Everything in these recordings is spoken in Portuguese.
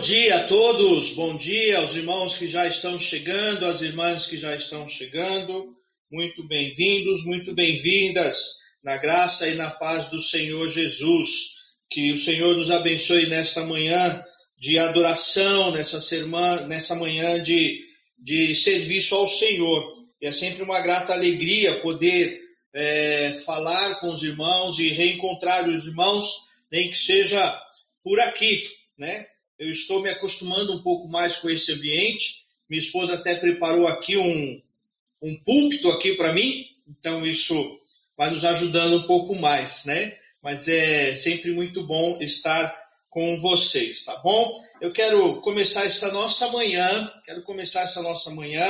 dia a todos, bom dia aos irmãos que já estão chegando, às irmãs que já estão chegando. Muito bem-vindos, muito bem-vindas na graça e na paz do Senhor Jesus. Que o Senhor nos abençoe nesta manhã de adoração, nessa, sermã, nessa manhã de, de serviço ao Senhor. E é sempre uma grata alegria poder é, falar com os irmãos e reencontrar os irmãos, nem que seja por aqui, né? Eu estou me acostumando um pouco mais com esse ambiente. Minha esposa até preparou aqui um, um púlpito aqui para mim, então isso vai nos ajudando um pouco mais, né? Mas é sempre muito bom estar com vocês, tá bom? Eu quero começar essa nossa manhã, quero começar essa nossa manhã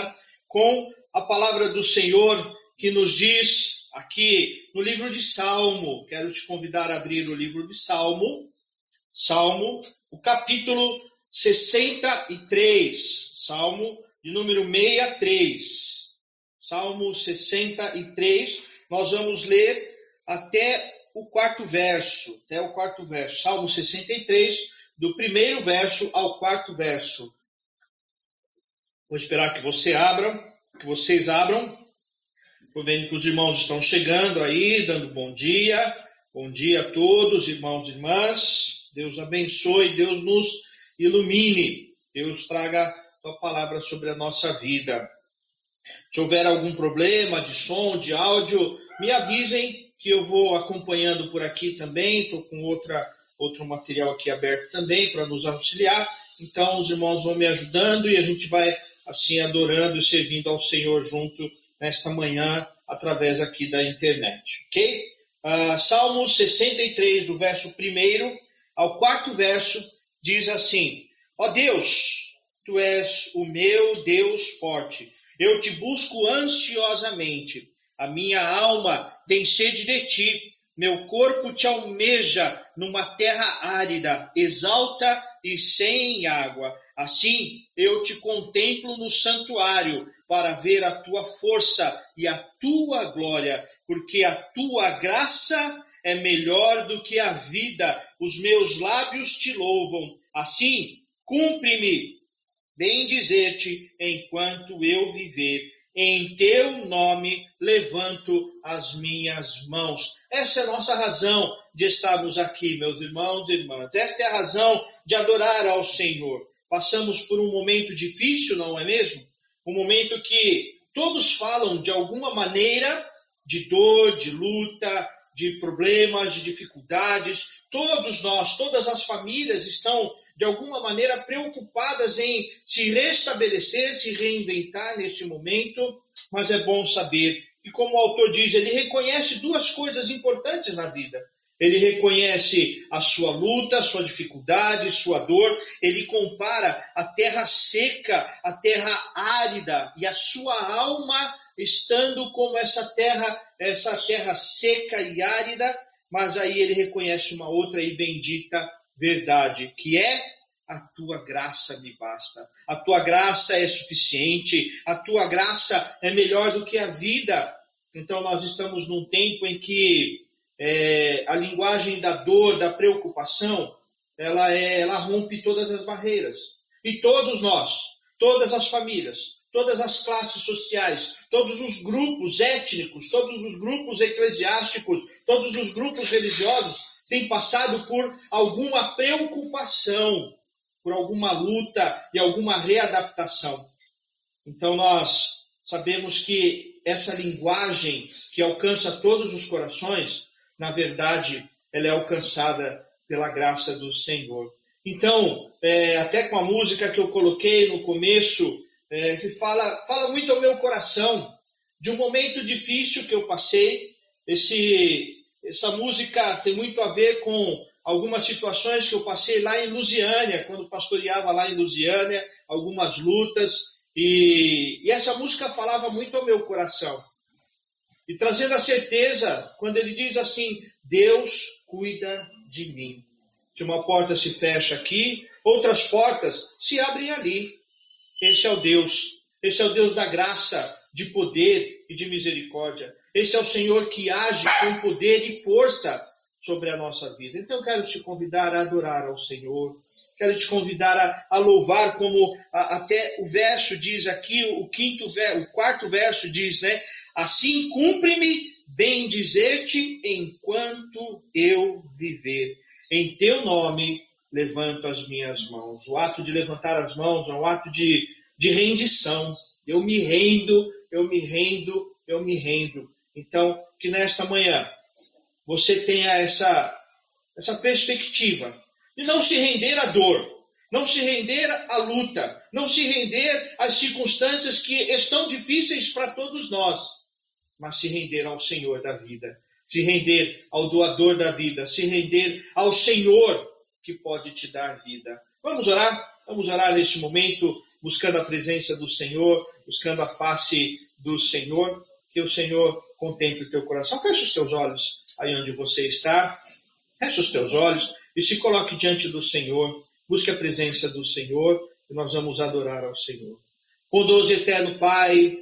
com a palavra do Senhor que nos diz aqui no livro de Salmo. Quero te convidar a abrir o livro de Salmo, Salmo o capítulo 63, Salmo de número 63. Salmo 63, nós vamos ler até o quarto verso, até o quarto verso. Salmo 63, do primeiro verso ao quarto verso. Vou esperar que você abra, que vocês abram. Estou vendo que os irmãos estão chegando aí, dando bom dia. Bom dia a todos, irmãos e irmãs. Deus abençoe, Deus nos ilumine, Deus traga tua palavra sobre a nossa vida. Se houver algum problema de som, de áudio, me avisem que eu vou acompanhando por aqui também. Estou com outra, outro material aqui aberto também para nos auxiliar. Então os irmãos vão me ajudando e a gente vai assim adorando e servindo ao Senhor junto nesta manhã através aqui da internet, ok? Uh, Salmo 63, do verso 1 ao quarto verso, diz assim: Ó Deus, tu és o meu Deus forte. Eu te busco ansiosamente. A minha alma tem sede de ti. Meu corpo te almeja numa terra árida, exalta e sem água. Assim eu te contemplo no santuário para ver a tua força e a tua glória, porque a tua graça é melhor do que a vida, os meus lábios te louvam. Assim, cumpre-me bem dizer-te enquanto eu viver. Em teu nome levanto as minhas mãos. Essa é a nossa razão de estarmos aqui, meus irmãos e irmãs. Esta é a razão de adorar ao Senhor. Passamos por um momento difícil, não é mesmo? Um momento que todos falam de alguma maneira de dor, de luta, de problemas, de dificuldades. Todos nós, todas as famílias estão, de alguma maneira, preocupadas em se restabelecer, se reinventar neste momento, mas é bom saber que, como o autor diz, ele reconhece duas coisas importantes na vida. Ele reconhece a sua luta, a sua dificuldade, sua dor. Ele compara a terra seca, a terra árida e a sua alma estando como essa terra, essa terra seca e árida, mas aí ele reconhece uma outra e bendita verdade, que é a tua graça me basta. A tua graça é suficiente, a tua graça é melhor do que a vida. Então nós estamos num tempo em que é, a linguagem da dor, da preocupação, ela, é, ela rompe todas as barreiras. E todos nós, todas as famílias, todas as classes sociais, todos os grupos étnicos, todos os grupos eclesiásticos, todos os grupos religiosos têm passado por alguma preocupação, por alguma luta e alguma readaptação. Então nós sabemos que essa linguagem que alcança todos os corações, na verdade, ela é alcançada pela graça do Senhor. Então, é, até com a música que eu coloquei no começo, é, que fala, fala muito ao meu coração de um momento difícil que eu passei. Esse, essa música tem muito a ver com algumas situações que eu passei lá em Lusiânia, quando pastoreava lá em Lusiânia, algumas lutas. E, e essa música falava muito ao meu coração. E trazendo a certeza, quando ele diz assim: Deus cuida de mim. Se uma porta se fecha aqui, outras portas se abrem ali. Esse é o Deus. Esse é o Deus da graça, de poder e de misericórdia. Esse é o Senhor que age com poder e força sobre a nossa vida. Então eu quero te convidar a adorar ao Senhor, quero te convidar a, a louvar, como a, até o verso diz aqui, o quinto o quarto verso diz, né? Assim cumpre-me bem dizer-te enquanto eu viver. Em teu nome levanto as minhas mãos. O ato de levantar as mãos é um ato de, de rendição. Eu me rendo, eu me rendo, eu me rendo. Então, que nesta manhã você tenha essa, essa perspectiva de não se render à dor, não se render à luta, não se render às circunstâncias que estão difíceis para todos nós, mas se render ao Senhor da vida, se render ao doador da vida, se render ao Senhor que pode te dar vida. Vamos orar? Vamos orar neste momento, buscando a presença do Senhor, buscando a face do Senhor, que o Senhor contemple o teu coração. Feche os teus olhos aí onde você está, feche os teus olhos e se coloque diante do Senhor, busque a presença do Senhor e nós vamos adorar ao Senhor. Bondoso eterno Pai,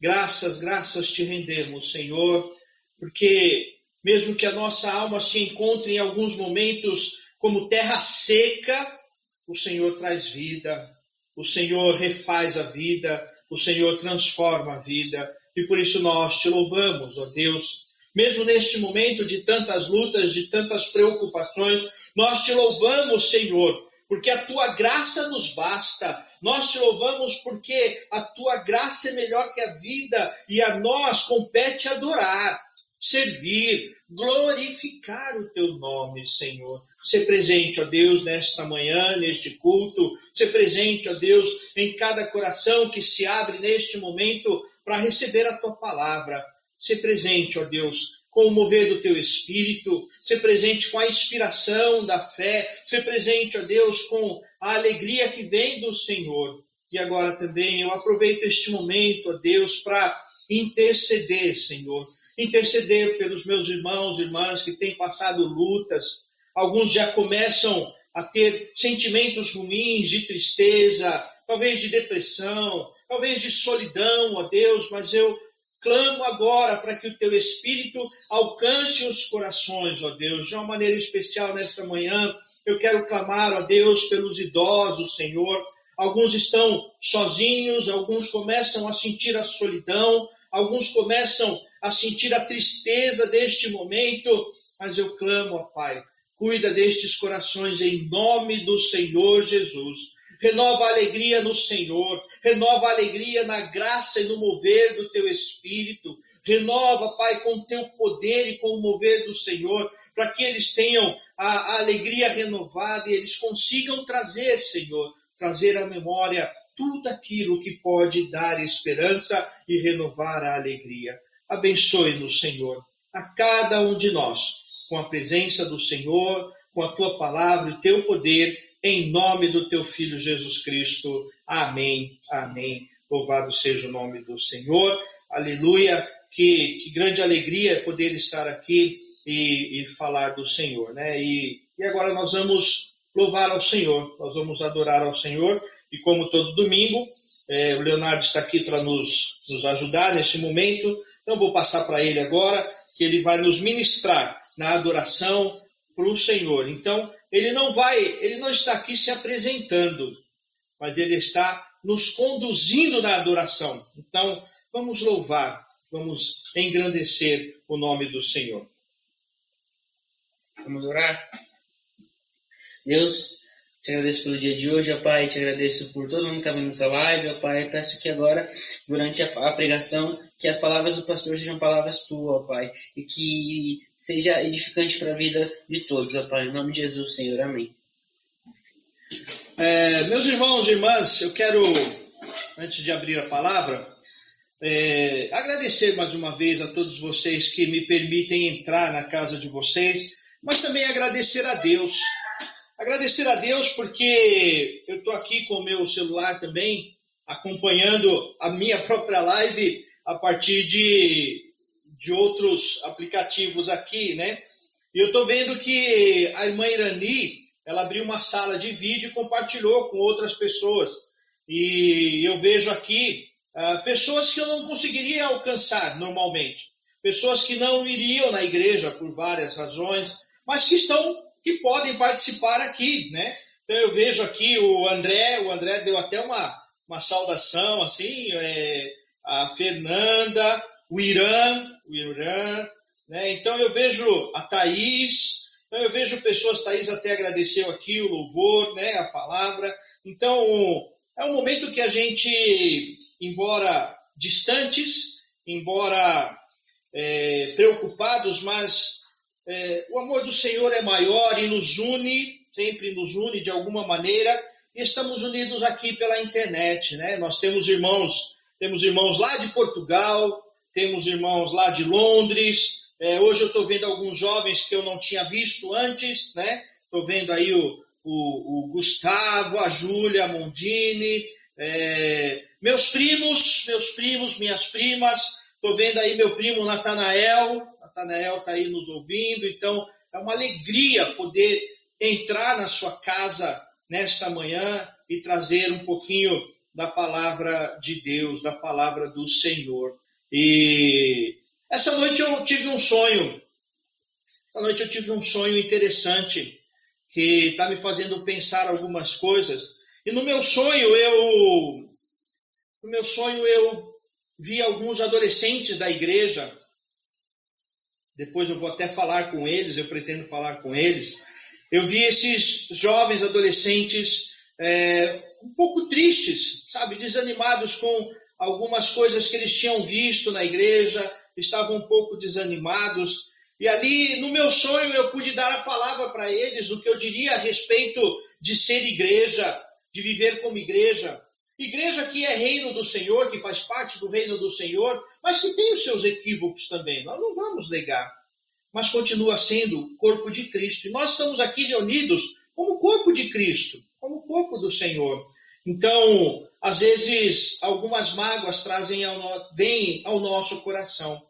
graças, graças te rendemos, Senhor, porque mesmo que a nossa alma se encontre em alguns momentos como terra seca, o Senhor traz vida, o Senhor refaz a vida, o Senhor transforma a vida. E por isso nós te louvamos, ó Deus. Mesmo neste momento de tantas lutas, de tantas preocupações, nós te louvamos, Senhor, porque a tua graça nos basta. Nós te louvamos porque a tua graça é melhor que a vida e a nós compete adorar servir, glorificar o teu nome, Senhor. Ser presente, ó Deus, nesta manhã, neste culto. Ser presente, ó Deus, em cada coração que se abre neste momento para receber a tua palavra. Ser presente, ó Deus, com o mover do teu espírito, ser presente com a inspiração da fé, ser presente, ó Deus, com a alegria que vem do Senhor. E agora também eu aproveito este momento, ó Deus, para interceder, Senhor, interceder pelos meus irmãos e irmãs que têm passado lutas. Alguns já começam a ter sentimentos ruins de tristeza, talvez de depressão, talvez de solidão, ó Deus, mas eu clamo agora para que o teu Espírito alcance os corações, ó Deus, de uma maneira especial nesta manhã. Eu quero clamar, ó Deus, pelos idosos, Senhor. Alguns estão sozinhos, alguns começam a sentir a solidão, alguns começam a sentir a tristeza deste momento, mas eu clamo, ó Pai, cuida destes corações em nome do Senhor Jesus. Renova a alegria no Senhor, renova a alegria na graça e no mover do teu Espírito. Renova, Pai, com o teu poder e com o mover do Senhor, para que eles tenham a, a alegria renovada e eles consigam trazer, Senhor, trazer à memória tudo aquilo que pode dar esperança e renovar a alegria. Abençoe-nos, Senhor, a cada um de nós, com a presença do Senhor, com a tua palavra e o teu poder, em nome do teu Filho Jesus Cristo. Amém. Amém. Louvado seja o nome do Senhor. Aleluia. Que, que grande alegria poder estar aqui e, e falar do Senhor, né? E, e agora nós vamos louvar ao Senhor, nós vamos adorar ao Senhor. E como todo domingo, é, o Leonardo está aqui para nos, nos ajudar neste momento. Então vou passar para ele agora, que ele vai nos ministrar na adoração para o Senhor. Então, ele não vai, ele não está aqui se apresentando, mas ele está nos conduzindo na adoração. Então, vamos louvar, vamos engrandecer o nome do Senhor. Vamos orar? Deus, te agradeço pelo dia de hoje, ó Pai. Te agradeço por todo mundo que está vendo essa live, ó Pai. Peço que agora, durante a, pregação, que as palavras do pastor sejam palavras tuas, ó Pai. E que seja edificante para a vida de todos, ó Pai. Em nome de Jesus, Senhor. Amém. É, meus irmãos e irmãs, eu quero, antes de abrir a palavra, é, agradecer mais uma vez a todos vocês que me permitem entrar na casa de vocês, mas também agradecer a Deus Agradecer a Deus porque eu estou aqui com o meu celular também, acompanhando a minha própria live a partir de, de outros aplicativos aqui, né? E eu estou vendo que a irmã Irani, ela abriu uma sala de vídeo e compartilhou com outras pessoas. E eu vejo aqui uh, pessoas que eu não conseguiria alcançar normalmente. Pessoas que não iriam na igreja por várias razões, mas que estão, que podem participar aqui, né? Então eu vejo aqui o André, o André deu até uma, uma saudação, assim, é, a Fernanda, o Irã, o Irã, né? Então eu vejo a Thaís, então eu vejo pessoas, Thaís até agradeceu aqui o louvor, né, a palavra. Então é um momento que a gente, embora distantes, embora é, preocupados, mas é, o amor do Senhor é maior e nos une, sempre nos une de alguma maneira, e estamos unidos aqui pela internet, né? Nós temos irmãos, temos irmãos lá de Portugal, temos irmãos lá de Londres, é, hoje eu estou vendo alguns jovens que eu não tinha visto antes, né? Estou vendo aí o, o, o, Gustavo, a Júlia, a Mondini, é, meus primos, meus primos, minhas primas. Estou vendo aí meu primo Natanael. Natanael está aí nos ouvindo. Então, é uma alegria poder entrar na sua casa nesta manhã e trazer um pouquinho da palavra de Deus, da palavra do Senhor. E essa noite eu tive um sonho. Essa noite eu tive um sonho interessante que está me fazendo pensar algumas coisas. E no meu sonho eu, no meu sonho eu vi alguns adolescentes da igreja. Depois eu vou até falar com eles, eu pretendo falar com eles. Eu vi esses jovens adolescentes é, um pouco tristes, sabe, desanimados com algumas coisas que eles tinham visto na igreja, estavam um pouco desanimados. E ali, no meu sonho, eu pude dar a palavra para eles, o que eu diria a respeito de ser igreja, de viver como igreja. Igreja que é reino do Senhor, que faz parte do reino do Senhor, mas que tem os seus equívocos também, nós não vamos negar. Mas continua sendo corpo de Cristo. E nós estamos aqui reunidos como corpo de Cristo, como corpo do Senhor. Então, às vezes, algumas mágoas trazem ao, vêm ao nosso coração.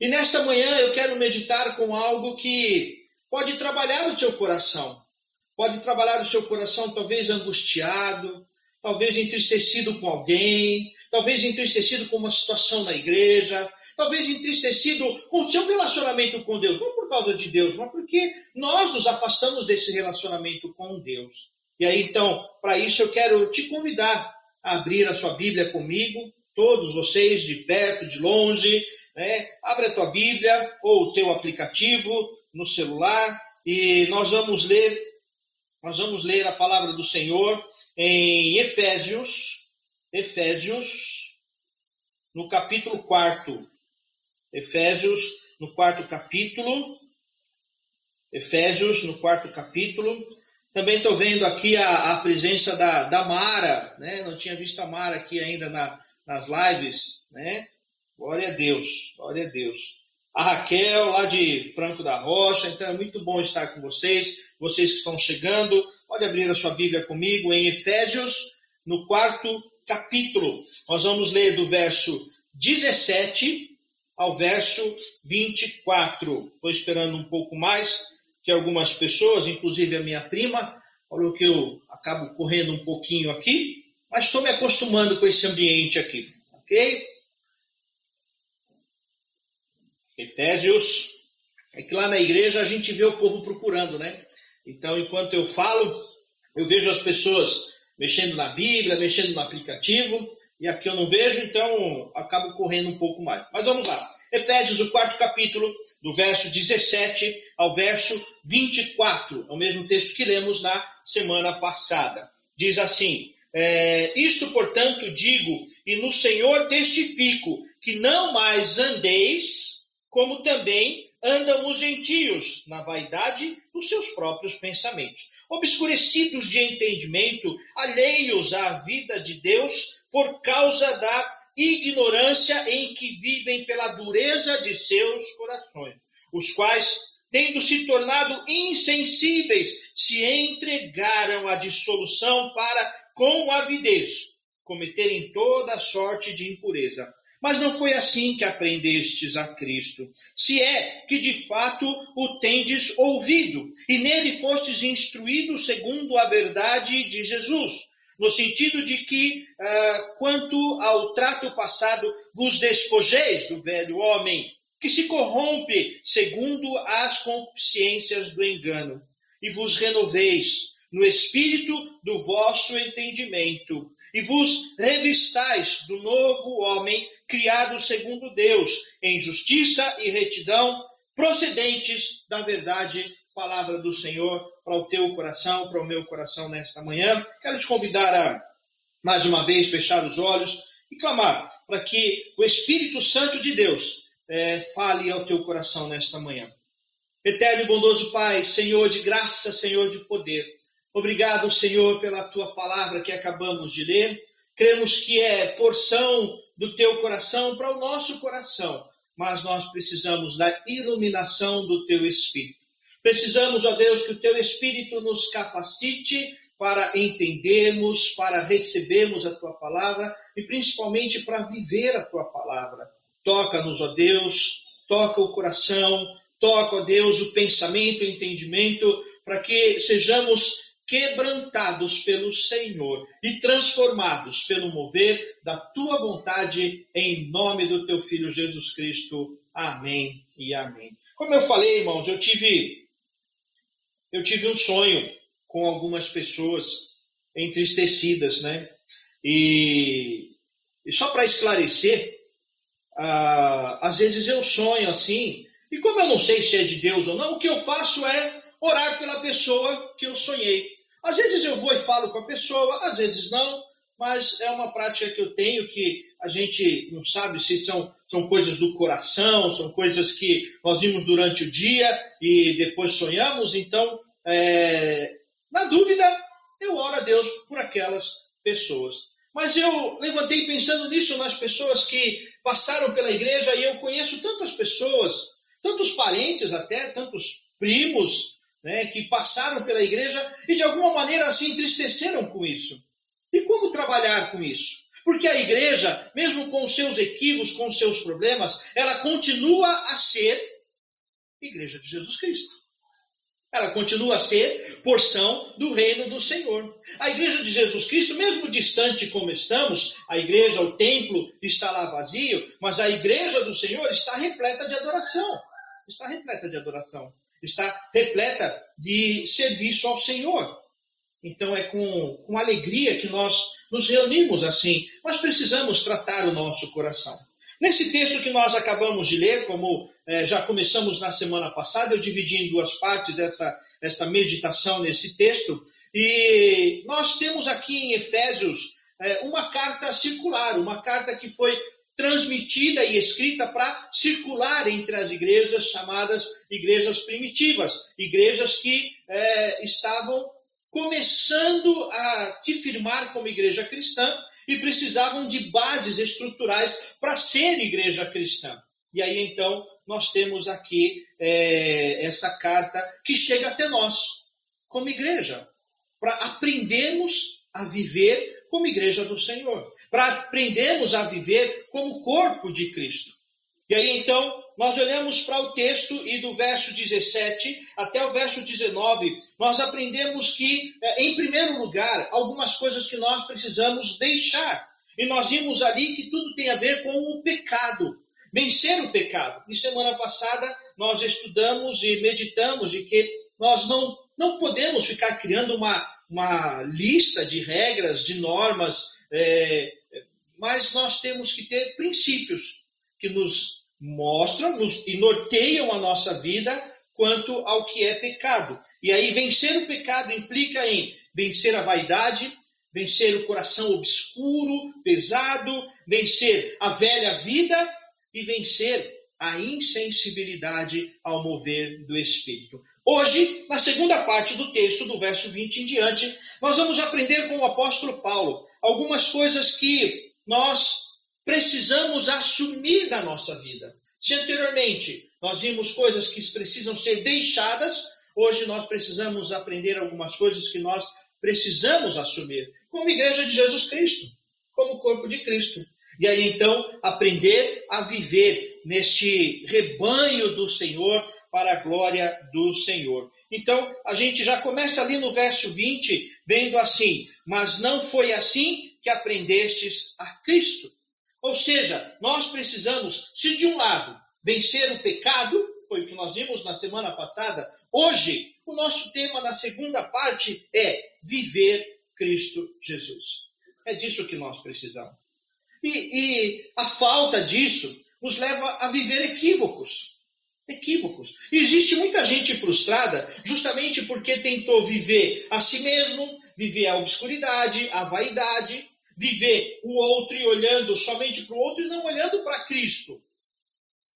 E nesta manhã eu quero meditar com algo que pode trabalhar o seu coração. Pode trabalhar o seu coração, talvez angustiado, talvez entristecido com alguém, talvez entristecido com uma situação na igreja, talvez entristecido com o seu relacionamento com Deus. Não por causa de Deus, mas porque nós nos afastamos desse relacionamento com Deus. E aí, então, para isso eu quero te convidar a abrir a sua Bíblia comigo, todos vocês, de perto, de longe, né? Abre a tua Bíblia ou o teu aplicativo no celular e nós vamos ler, nós vamos ler a palavra do Senhor em Efésios, Efésios, no capítulo 4. Efésios, no quarto capítulo. Efésios, no quarto capítulo. Também estou vendo aqui a, a presença da, da, Mara, né? Não tinha visto a Mara aqui ainda na, nas lives, né? Glória a Deus, glória a Deus. A Raquel, lá de Franco da Rocha, então é muito bom estar com vocês, vocês que estão chegando. Pode abrir a sua Bíblia comigo em Efésios, no quarto capítulo. Nós vamos ler do verso 17 ao verso 24. Estou esperando um pouco mais que algumas pessoas, inclusive a minha prima, falou que eu acabo correndo um pouquinho aqui, mas estou me acostumando com esse ambiente aqui, ok? Efésios, é que lá na igreja a gente vê o povo procurando, né? Então, enquanto eu falo, eu vejo as pessoas mexendo na Bíblia, mexendo no aplicativo, e aqui eu não vejo, então acabo correndo um pouco mais. Mas vamos lá. Efésios, o quarto capítulo, do verso 17 ao verso 24. É o mesmo texto que lemos na semana passada. Diz assim: é, Isto, portanto, digo, e no Senhor testifico, que não mais andeis como também andam os gentios na vaidade dos seus próprios pensamentos, obscurecidos de entendimento, alheios à vida de Deus por causa da ignorância em que vivem pela dureza de seus corações, os quais, tendo se tornado insensíveis, se entregaram à dissolução para, com avidez, cometerem toda sorte de impureza mas não foi assim que aprendestes a Cristo. Se é que de fato o tendes ouvido, e nele fostes instruídos segundo a verdade de Jesus, no sentido de que, uh, quanto ao trato passado, vos despojeis do velho homem, que se corrompe segundo as consciências do engano, e vos renoveis no espírito do vosso entendimento, e vos revistais do novo homem, criado segundo Deus, em justiça e retidão, procedentes da verdade, palavra do Senhor, para o teu coração, para o meu coração nesta manhã. Quero te convidar a, mais uma vez, fechar os olhos e clamar para que o Espírito Santo de Deus é, fale ao teu coração nesta manhã. Eterno e bondoso Pai, Senhor de graça, Senhor de poder, obrigado, Senhor, pela tua palavra que acabamos de ler. Cremos que é porção do teu coração para o nosso coração, mas nós precisamos da iluminação do teu Espírito. Precisamos, ó Deus, que o teu Espírito nos capacite para entendermos, para recebermos a tua palavra e principalmente para viver a tua palavra. Toca-nos, ó Deus, toca o coração, toca, ó Deus, o pensamento, o entendimento, para que sejamos quebrantados pelo Senhor e transformados pelo mover da tua vontade, em nome do teu Filho Jesus Cristo. Amém e amém. Como eu falei, irmãos, eu tive eu tive um sonho com algumas pessoas entristecidas, né? E, e só para esclarecer, ah, às vezes eu sonho assim, e como eu não sei se é de Deus ou não, o que eu faço é orar pela pessoa que eu sonhei. Às vezes eu vou e falo com a pessoa, às vezes não, mas é uma prática que eu tenho que a gente não sabe se são, são coisas do coração, são coisas que nós vimos durante o dia e depois sonhamos, então, é, na dúvida, eu oro a Deus por aquelas pessoas. Mas eu levantei pensando nisso nas pessoas que passaram pela igreja e eu conheço tantas pessoas, tantos parentes até, tantos primos, né, que passaram pela igreja e de alguma maneira se entristeceram com isso. E como trabalhar com isso? Porque a igreja, mesmo com os seus equívocos, com os seus problemas, ela continua a ser igreja de Jesus Cristo. Ela continua a ser porção do reino do Senhor. A igreja de Jesus Cristo, mesmo distante como estamos, a igreja, o templo está lá vazio, mas a igreja do Senhor está repleta de adoração. Está repleta de adoração. Está repleta de serviço ao Senhor. Então é com, com alegria que nós nos reunimos assim, mas precisamos tratar o nosso coração. Nesse texto que nós acabamos de ler, como é, já começamos na semana passada, eu dividi em duas partes esta, esta meditação nesse texto, e nós temos aqui em Efésios é, uma carta circular, uma carta que foi transmitida e escrita para circular entre as igrejas chamadas igrejas primitivas, igrejas que é, estavam começando a se firmar como igreja cristã e precisavam de bases estruturais para ser igreja cristã. E aí então nós temos aqui é, essa carta que chega até nós, como igreja, para aprendermos a viver como igreja do Senhor, para aprendermos a viver como corpo de Cristo. E aí então nós olhamos para o texto e do verso 17 até o verso 19, nós aprendemos que, é, em primeiro lugar, algumas coisas que nós precisamos deixar. E nós vimos ali que tudo tem a ver com o pecado, vencer o pecado. E semana passada nós estudamos e meditamos de que nós não, não podemos ficar criando uma, uma lista de regras, de normas, é, mas nós temos que ter princípios que nos mostram nos, e norteiam a nossa vida quanto ao que é pecado. E aí, vencer o pecado implica em vencer a vaidade, vencer o coração obscuro, pesado, vencer a velha vida e vencer a insensibilidade ao mover do Espírito. Hoje, na segunda parte do texto, do verso 20 em diante, nós vamos aprender com o apóstolo Paulo algumas coisas que nós precisamos assumir na nossa vida. Se anteriormente nós vimos coisas que precisam ser deixadas, hoje nós precisamos aprender algumas coisas que nós precisamos assumir, como igreja de Jesus Cristo, como corpo de Cristo. E aí então aprender a viver neste rebanho do Senhor para a glória do Senhor. Então a gente já começa ali no verso 20, vendo assim: Mas não foi assim que aprendestes a Cristo. Ou seja, nós precisamos, se de um lado vencer o pecado, foi o que nós vimos na semana passada. Hoje, o nosso tema na segunda parte é viver Cristo Jesus. É disso que nós precisamos. E, e a falta disso nos leva a viver equívocos. Equívocos. Existe muita gente frustrada justamente porque tentou viver a si mesmo, viver a obscuridade, a vaidade, viver o outro e olhando somente para o outro e não olhando para Cristo.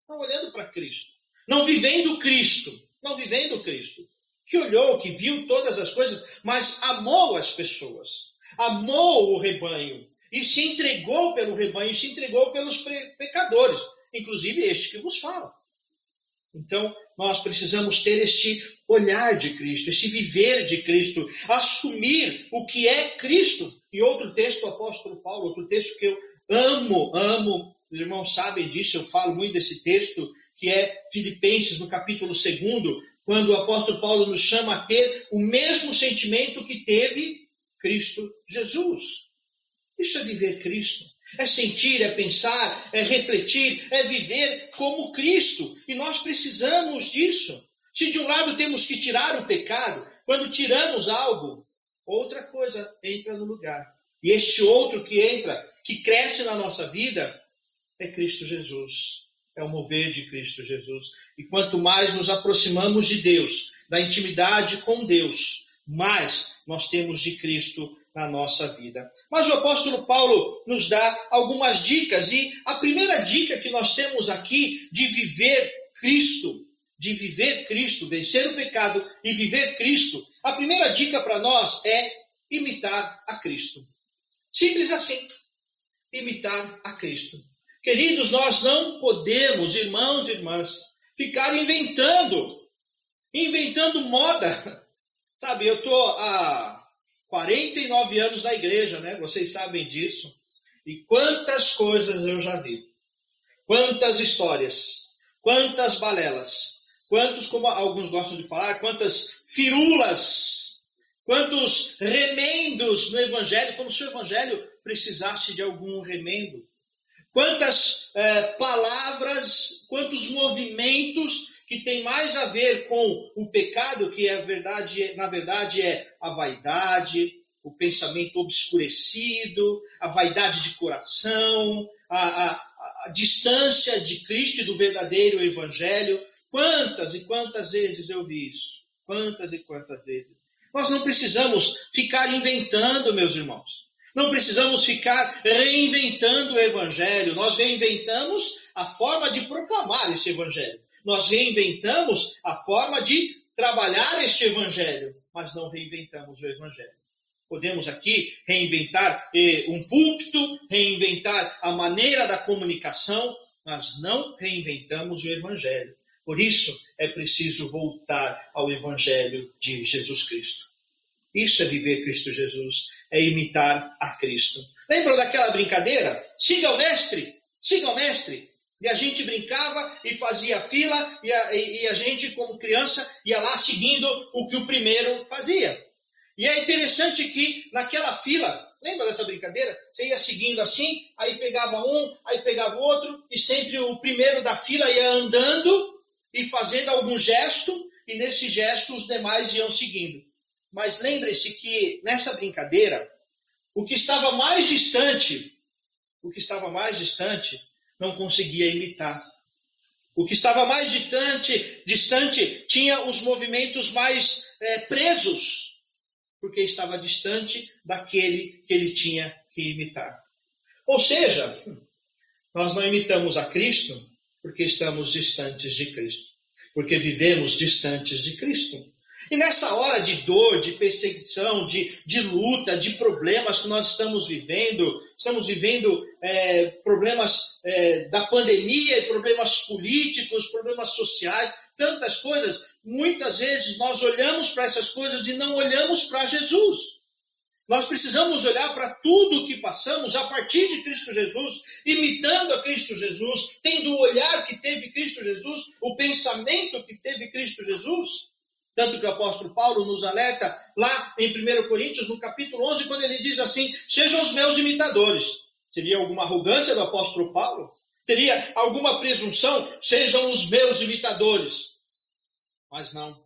Não olhando para Cristo. Não vivendo Cristo. Não vivendo Cristo. Que olhou, que viu todas as coisas, mas amou as pessoas. Amou o rebanho. E se entregou pelo rebanho, se entregou pelos pecadores. Inclusive este que vos fala. Então, nós precisamos ter este olhar de Cristo, esse viver de Cristo, assumir o que é Cristo. E outro texto do apóstolo Paulo, outro texto que eu amo, amo, os irmãos sabem disso, eu falo muito desse texto, que é Filipenses, no capítulo 2, quando o apóstolo Paulo nos chama a ter o mesmo sentimento que teve Cristo Jesus. Isso é viver Cristo. É sentir, é pensar, é refletir, é viver como Cristo. E nós precisamos disso. Se de um lado temos que tirar o pecado, quando tiramos algo, outra coisa entra no lugar. E este outro que entra, que cresce na nossa vida, é Cristo Jesus. É o mover de Cristo Jesus. E quanto mais nos aproximamos de Deus, da intimidade com Deus, mais nós temos de Cristo na nossa vida. Mas o apóstolo Paulo nos dá algumas dicas, e a primeira dica que nós temos aqui de viver Cristo, de viver Cristo, vencer o pecado e viver Cristo, a primeira dica para nós é imitar a Cristo. Simples assim. Imitar a Cristo. Queridos, nós não podemos, irmãos e irmãs, ficar inventando, inventando moda. Sabe, eu estou há 49 anos na igreja, né? Vocês sabem disso. E quantas coisas eu já vi. Quantas histórias. Quantas balelas. Quantos, como alguns gostam de falar, quantas firulas. Quantos remendos no evangelho, como se o evangelho precisasse de algum remendo. Quantas é, palavras, quantos movimentos que tem mais a ver com o pecado, que é verdade, na verdade é a vaidade, o pensamento obscurecido, a vaidade de coração, a, a, a distância de Cristo e do verdadeiro Evangelho. Quantas e quantas vezes eu vi isso? Quantas e quantas vezes? Nós não precisamos ficar inventando, meus irmãos. Não precisamos ficar reinventando o Evangelho. Nós reinventamos a forma de proclamar esse Evangelho nós reinventamos a forma de trabalhar este evangelho, mas não reinventamos o evangelho. Podemos aqui reinventar eh, um púlpito, reinventar a maneira da comunicação, mas não reinventamos o evangelho. Por isso é preciso voltar ao evangelho de Jesus Cristo. Isso é viver Cristo Jesus, é imitar a Cristo. Lembram daquela brincadeira? Siga o mestre, siga o mestre. E a gente brincava e fazia fila, e a, e a, gente, como criança, ia lá seguindo o que o primeiro fazia. E é interessante que naquela fila, lembra dessa brincadeira? Você ia seguindo assim, aí pegava um, aí pegava outro, e sempre o primeiro da fila ia andando e fazendo algum gesto, e nesse gesto os demais iam seguindo. Mas lembre-se que nessa brincadeira, o que estava mais distante, o que estava mais distante não conseguia imitar. O que estava mais distante, distante tinha os movimentos mais é, presos, porque estava distante daquele que ele tinha que imitar. Ou seja, nós não imitamos a Cristo porque estamos distantes de Cristo, porque vivemos distantes de Cristo. E nessa hora de dor, de perseguição, de, de luta, de problemas que nós estamos vivendo, estamos vivendo é, problemas é, da pandemia, problemas políticos, problemas sociais, tantas coisas. Muitas vezes nós olhamos para essas coisas e não olhamos para Jesus. Nós precisamos olhar para tudo o que passamos a partir de Cristo Jesus, imitando a Cristo Jesus, tendo o olhar que teve Cristo Jesus, o pensamento que teve Cristo Jesus. Tanto que o apóstolo Paulo nos alerta lá em 1 Coríntios, no capítulo 11, quando ele diz assim: Sejam os meus imitadores. Seria alguma arrogância do apóstolo Paulo? teria alguma presunção, sejam os meus imitadores. Mas não.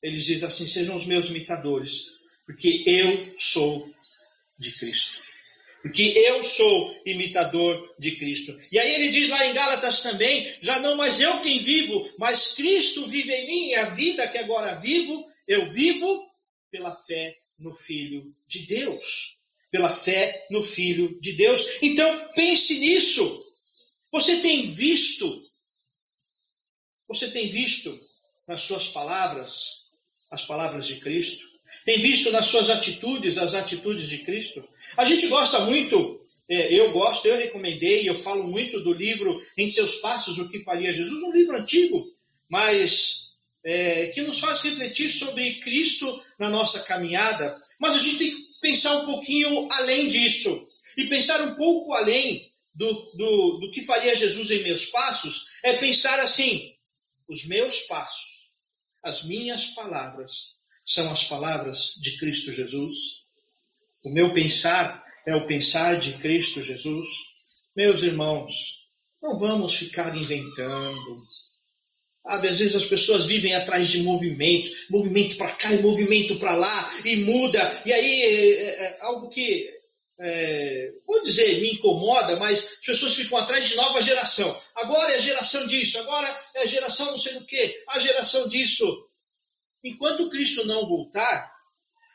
Eles dizem assim: sejam os meus imitadores, porque eu sou de Cristo. Porque eu sou imitador de Cristo. E aí ele diz lá em Gálatas também: já não mais eu quem vivo, mas Cristo vive em mim, e a vida que agora vivo, eu vivo pela fé no Filho de Deus. Pela fé no Filho de Deus. Então pense nisso. Você tem visto, você tem visto nas suas palavras as palavras de Cristo? Tem visto nas suas atitudes as atitudes de Cristo? A gente gosta muito, é, eu gosto, eu recomendei, eu falo muito do livro Em Seus Passos, O que Faria Jesus, um livro antigo, mas é, que nos faz refletir sobre Cristo na nossa caminhada. Mas a gente tem que pensar um pouquinho além disso. E pensar um pouco além do, do, do que faria Jesus em meus passos é pensar assim: os meus passos, as minhas palavras, são as palavras de Cristo Jesus. O meu pensar é o pensar de Cristo Jesus. Meus irmãos, não vamos ficar inventando. Sabe, às vezes as pessoas vivem atrás de movimento, movimento para cá e movimento para lá, e muda. E aí é, é, é algo que, é, vou dizer, me incomoda, mas as pessoas ficam atrás de nova geração. Agora é a geração disso, agora é a geração não sei do que, a geração disso enquanto Cristo não voltar,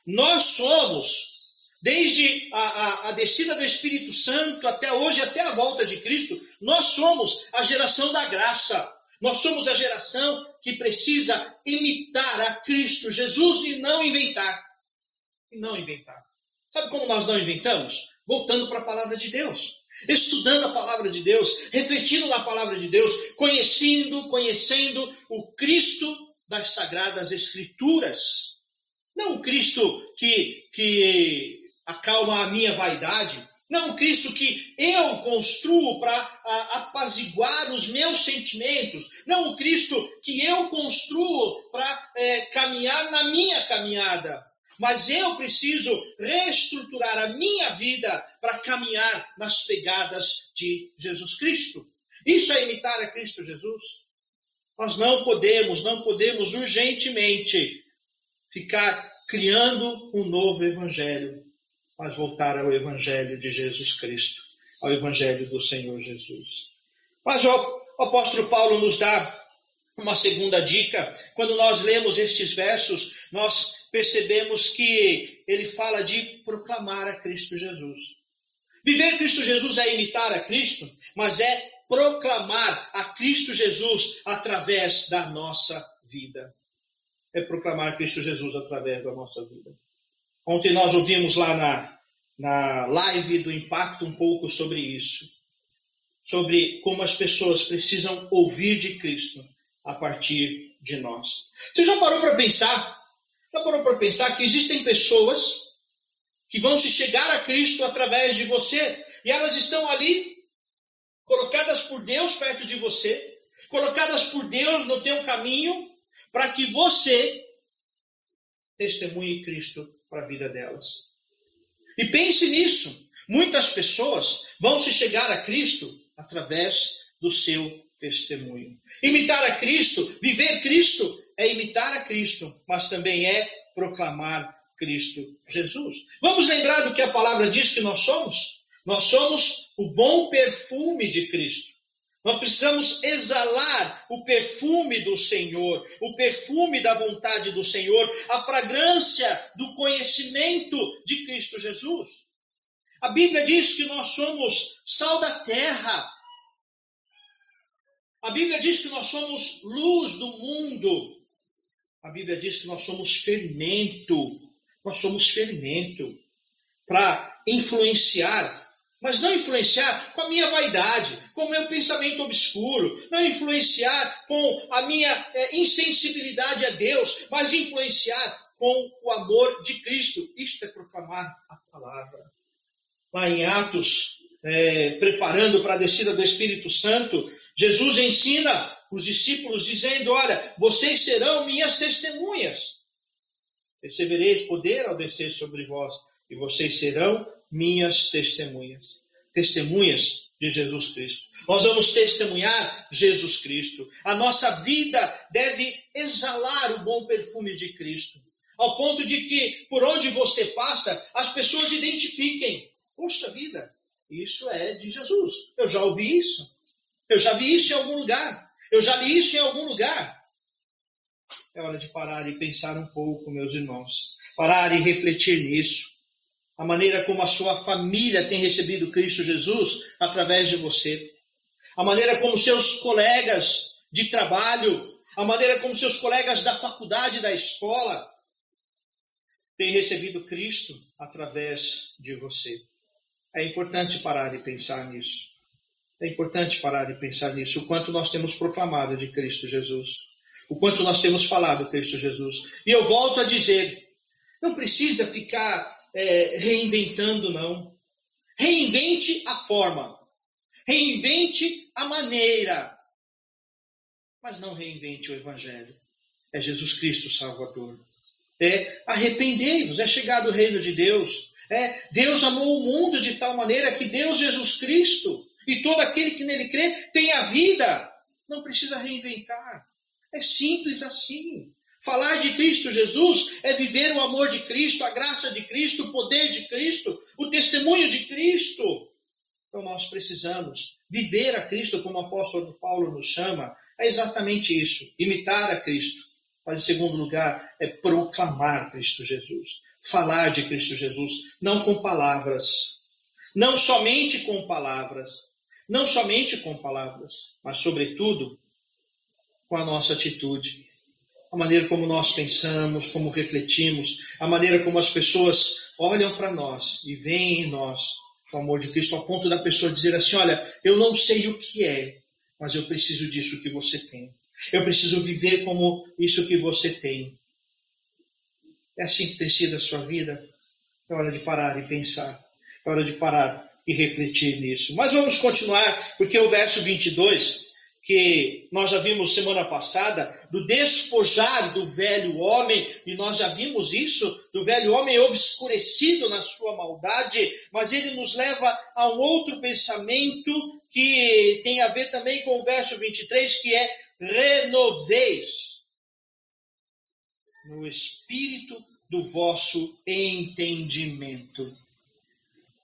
nós somos, desde a, a, a, descida do Espírito Santo até hoje, até a volta de Cristo, nós somos a geração da graça. Nós somos a geração que precisa imitar a Cristo Jesus e não inventar. E não inventar. Sabe como nós não inventamos? Voltando para a palavra de Deus. Estudando a palavra de Deus, refletindo na palavra de Deus, conhecendo, conhecendo o Cristo das Sagradas Escrituras. Não um Cristo que, que acalma a minha vaidade. Não um Cristo que eu construo para apaziguar os meus sentimentos. Não um Cristo que eu construo para é, caminhar na minha caminhada. Mas eu preciso reestruturar a minha vida para caminhar nas pegadas de Jesus Cristo. Isso é imitar a Cristo Jesus. Nós não podemos, não podemos urgentemente ficar criando um novo evangelho, mas voltar ao evangelho de Jesus Cristo, ao evangelho do Senhor Jesus. Mas o apóstolo Paulo nos dá uma segunda dica. Quando nós lemos estes versos, nós percebemos que ele fala de proclamar a Cristo Jesus. Viver Cristo Jesus é imitar a Cristo, mas é proclamar a Cristo Jesus através da nossa vida. É proclamar Cristo Jesus através da nossa vida. Ontem nós ouvimos lá na, na live do Impacto um pouco sobre isso. Sobre como as pessoas precisam ouvir de Cristo a partir de nós. Você já parou para pensar? Já parou para pensar que existem pessoas que vão se chegar a Cristo através de você e elas estão ali colocadas por Deus perto de você, colocadas por Deus no teu caminho, para que você testemunhe Cristo para a vida delas. E pense nisso. Muitas pessoas vão se chegar a Cristo através do seu testemunho. Imitar a Cristo, viver Cristo, é imitar a Cristo, mas também é proclamar Cristo Jesus. Vamos lembrar do que a palavra diz que nós somos? Nós somos o bom perfume de Cristo. Nós precisamos exalar o perfume do Senhor, o perfume da vontade do Senhor, a fragrância do conhecimento de Cristo Jesus. A Bíblia diz que nós somos sal da terra. A Bíblia diz que nós somos luz do mundo. A Bíblia diz que nós somos fermento. Nós somos fermento para influenciar mas não influenciar com a minha vaidade, com o meu pensamento obscuro, não influenciar com a minha é, insensibilidade a Deus, mas influenciar com o amor de Cristo. Isto é proclamar a palavra. Lá em Atos, é, preparando para a descida do Espírito Santo, Jesus ensina os discípulos dizendo: Olha, vocês serão minhas testemunhas. Recebereis poder ao descer sobre vós, e vocês serão minhas testemunhas. testemunhas de Jesus Cristo. Nós vamos testemunhar Jesus Cristo. A nossa vida deve exalar o bom perfume de Cristo, ao ponto de que por onde você passa, as pessoas identifiquem. Poxa vida, isso é de Jesus. Eu já ouvi isso. Eu já vi isso em algum lugar. Eu já li isso em algum lugar. É hora de parar e pensar um pouco, meus irmãos. Parar e refletir nisso. A maneira como a sua família tem recebido Cristo Jesus através de você. A maneira como seus colegas de trabalho, a maneira como seus colegas da faculdade, da escola, têm recebido Cristo através de você. É importante parar e pensar nisso. É importante parar e pensar nisso. O quanto nós temos proclamado de Cristo Jesus. O quanto nós temos falado de Cristo Jesus. E eu volto a dizer: não precisa ficar é, reinventando, não. Reinvente a forma. Reinvente a maneira. Mas não reinvente o Evangelho. É Jesus Cristo Salvador. É arrependei-vos, é chegado o reino de Deus. É, Deus amou o mundo de tal maneira que Deus Jesus Cristo e todo aquele que nele crê tem a vida. Não precisa reinventar. É simples assim. Falar de Cristo Jesus é viver o amor de Cristo, a graça de Cristo, o poder de Cristo, o testemunho de Cristo. Então nós precisamos viver a Cristo como o apóstolo Paulo nos chama. É exatamente isso, imitar a Cristo. Mas em segundo lugar, é proclamar Cristo Jesus. Falar de Cristo Jesus, não com palavras, não somente com palavras, não somente com palavras, mas, sobretudo, com a nossa atitude. A maneira como nós pensamos, como refletimos, a maneira como as pessoas olham para nós e veem em nós o amor de Cristo, ao ponto da pessoa dizer assim: Olha, eu não sei o que é, mas eu preciso disso que você tem. Eu preciso viver como isso que você tem. É assim que tem sido a sua vida? É hora de parar e pensar. É hora de parar e refletir nisso. Mas vamos continuar, porque o verso 22, que nós já vimos semana passada, do despojar do velho homem, e nós já vimos isso, do velho homem obscurecido na sua maldade, mas ele nos leva a um outro pensamento que tem a ver também com o verso 23, que é renoveis no espírito do vosso entendimento.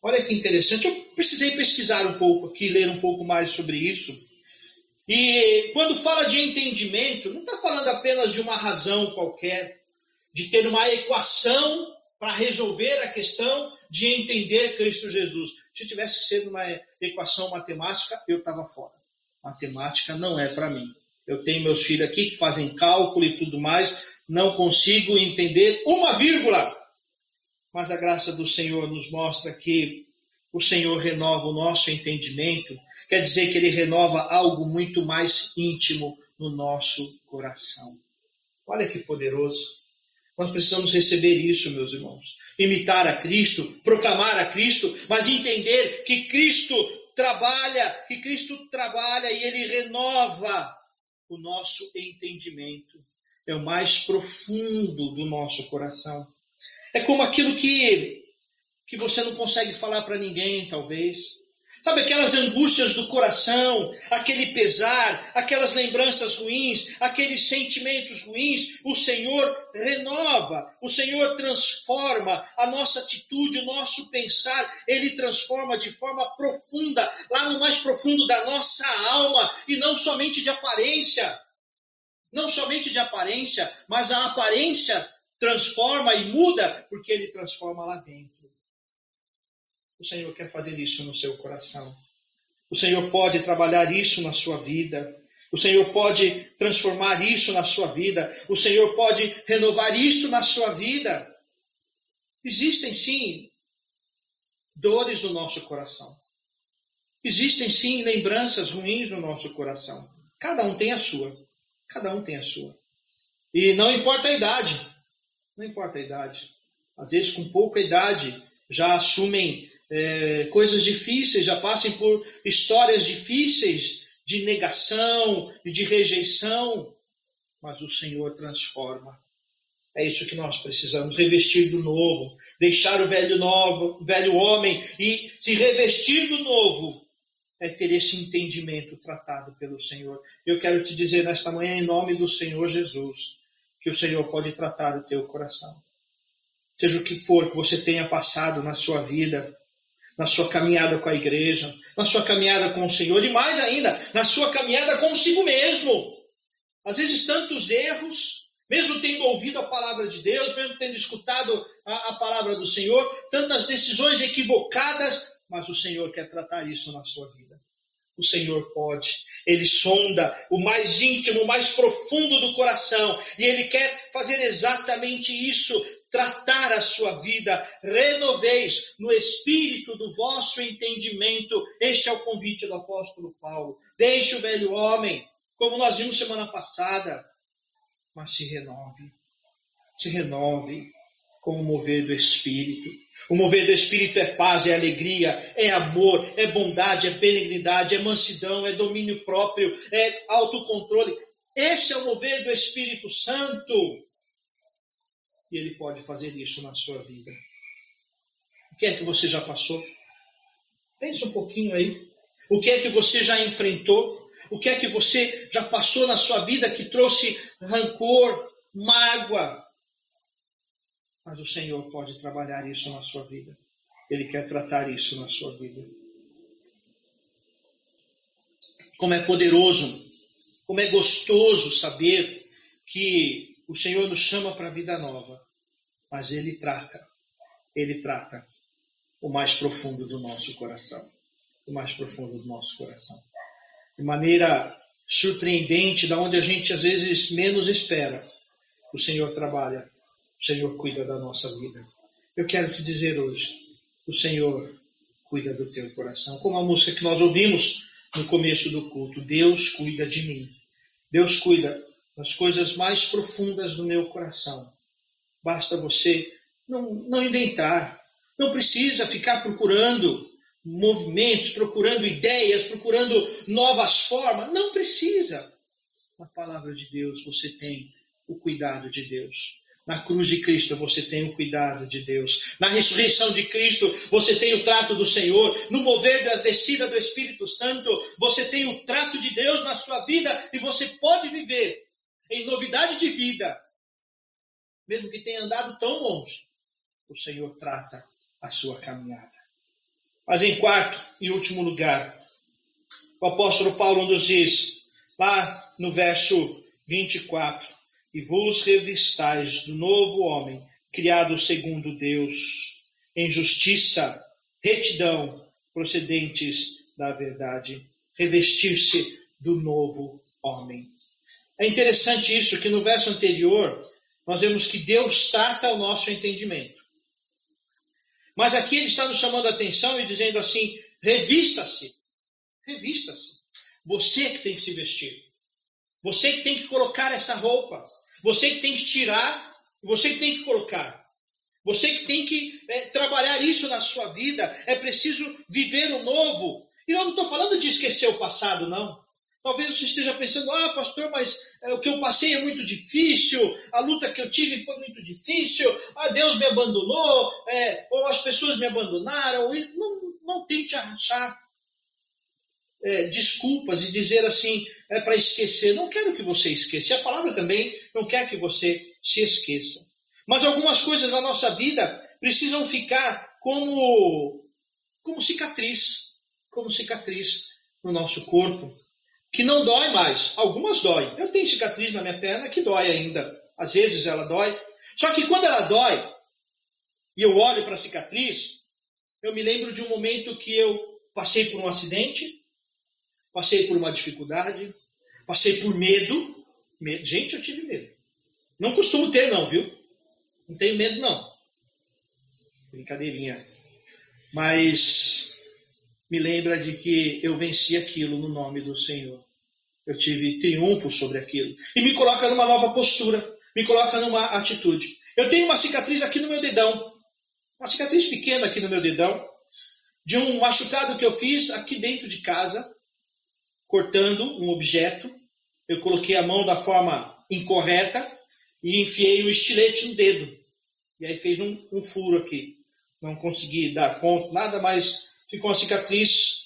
Olha que interessante. Eu precisei pesquisar um pouco aqui, ler um pouco mais sobre isso. E quando fala de entendimento, não está falando apenas de uma razão qualquer, de ter uma equação para resolver a questão de entender Cristo Jesus. Se tivesse ser uma equação matemática, eu estava fora. Matemática não é para mim. Eu tenho meus filhos aqui que fazem cálculo e tudo mais, não consigo entender uma vírgula mas a graça do Senhor nos mostra que o Senhor renova o nosso entendimento, quer dizer que ele renova algo muito mais íntimo no nosso coração. Olha que poderoso. Nós precisamos receber isso, meus irmãos. Imitar a Cristo, proclamar a Cristo, mas entender que Cristo trabalha, que Cristo trabalha e ele renova o nosso entendimento. É o mais profundo do nosso coração. É como aquilo que, que você não consegue falar para ninguém, talvez. Sabe aquelas angústias do coração, aquele pesar, aquelas lembranças ruins, aqueles sentimentos ruins, o Senhor renova, o Senhor transforma a nossa atitude, o nosso pensar, Ele transforma de forma profunda, lá no mais profundo da nossa alma, e não somente de aparência. Não somente de aparência, mas a aparência transforma e muda, porque ele transforma lá dentro. O Senhor quer fazer isso no seu coração. O Senhor pode trabalhar isso na sua vida. O Senhor pode transformar isso na sua vida. O Senhor pode renovar isto na sua vida. Existem sim dores no nosso coração. Existem sim lembranças ruins no nosso coração. Cada um tem a sua. Cada um tem a sua. E não importa a idade. Não importa a idade. Às vezes, com pouca idade, já assumem é, coisas difíceis, já passam por histórias difíceis de negação e de rejeição. Mas o Senhor transforma. É isso que nós precisamos, revestir do novo, deixar o velho novo, velho homem e se revestir do novo é ter esse entendimento tratado pelo Senhor. Eu quero te dizer nesta manhã, em nome do Senhor Jesus, que o Senhor pode tratar o teu coração. Seja o que for que você tenha passado na sua vida, na sua caminhada com a igreja, na sua caminhada com o Senhor e mais ainda, na sua caminhada consigo mesmo. Às vezes, tantos erros, mesmo tendo ouvido a palavra de Deus, mesmo tendo escutado a, a palavra do Senhor, tantas decisões equivocadas, mas o Senhor quer tratar isso na sua vida. O Senhor pode. Ele sonda o mais íntimo, o mais profundo do coração. E Ele quer fazer exatamente isso. Tratar a sua vida. Renoveis no espírito do vosso entendimento. Este é o convite do apóstolo Paulo. Deixe o velho homem, como nós vimos semana passada, mas se renove. Se renove com o mover do Espírito. O mover do Espírito é paz, é alegria, é amor, é bondade, é benignidade, é mansidão, é domínio próprio, é autocontrole. Esse é o mover do Espírito Santo. E ele pode fazer isso na sua vida. O que é que você já passou? Pense um pouquinho aí. O que é que você já enfrentou? O que é que você já passou na sua vida que trouxe rancor, mágoa, mas o Senhor pode trabalhar isso na sua vida. Ele quer tratar isso na sua vida. Como é poderoso, como é gostoso saber que o Senhor nos chama para a vida nova, mas Ele trata, Ele trata o mais profundo do nosso coração, o mais profundo do nosso coração, de maneira surpreendente, da onde a gente às vezes menos espera, o Senhor trabalha o Senhor cuida da nossa vida. Eu quero te dizer hoje, o Senhor cuida do teu coração. Como a música que nós ouvimos no começo do culto, Deus cuida de mim. Deus cuida das coisas mais profundas do meu coração. Basta você não, não inventar. Não precisa ficar procurando movimentos, procurando ideias, procurando novas formas. Não precisa. Na palavra de Deus você tem o cuidado de Deus. Na cruz de Cristo você tem o cuidado de Deus. Na ressurreição de Cristo você tem o trato do Senhor. No mover da descida do Espírito Santo você tem o trato de Deus na sua vida e você pode viver em novidade de vida. Mesmo que tenha andado tão longe, o Senhor trata a sua caminhada. Mas em quarto e último lugar, o apóstolo Paulo nos diz, lá no verso 24, e vos revistais do novo homem, criado segundo Deus, em justiça, retidão, procedentes da verdade, revestir-se do novo homem. É interessante isso que no verso anterior nós vemos que Deus trata o nosso entendimento. Mas aqui ele está nos chamando a atenção e dizendo assim: revista-se, revista-se. Você que tem que se vestir. Você que tem que colocar essa roupa. Você que tem que tirar, você que tem que colocar. Você que tem que é, trabalhar isso na sua vida. É preciso viver o novo. E eu não estou falando de esquecer o passado, não. Talvez você esteja pensando, ah, pastor, mas é, o que eu passei é muito difícil, a luta que eu tive foi muito difícil, ah, Deus me abandonou, é, ou as pessoas me abandonaram. Não, não tente achar é, desculpas e dizer assim, é para esquecer. Não quero que você esqueça. A palavra também não quer que você se esqueça. Mas algumas coisas na nossa vida precisam ficar como, como cicatriz, como cicatriz no nosso corpo, que não dói mais. Algumas dói. Eu tenho cicatriz na minha perna que dói ainda. Às vezes ela dói. Só que quando ela dói, e eu olho para a cicatriz, eu me lembro de um momento que eu passei por um acidente, passei por uma dificuldade, passei por medo. medo. Gente, eu tive medo. Não costumo ter, não, viu? Não tenho medo, não. Brincadeirinha. Mas me lembra de que eu venci aquilo no nome do Senhor. Eu tive triunfo sobre aquilo. E me coloca numa nova postura. Me coloca numa atitude. Eu tenho uma cicatriz aqui no meu dedão. Uma cicatriz pequena aqui no meu dedão. De um machucado que eu fiz aqui dentro de casa cortando um objeto, eu coloquei a mão da forma incorreta e enfiei o estilete no dedo. E aí fez um, um furo aqui. Não consegui dar conta, nada, mas ficou uma cicatriz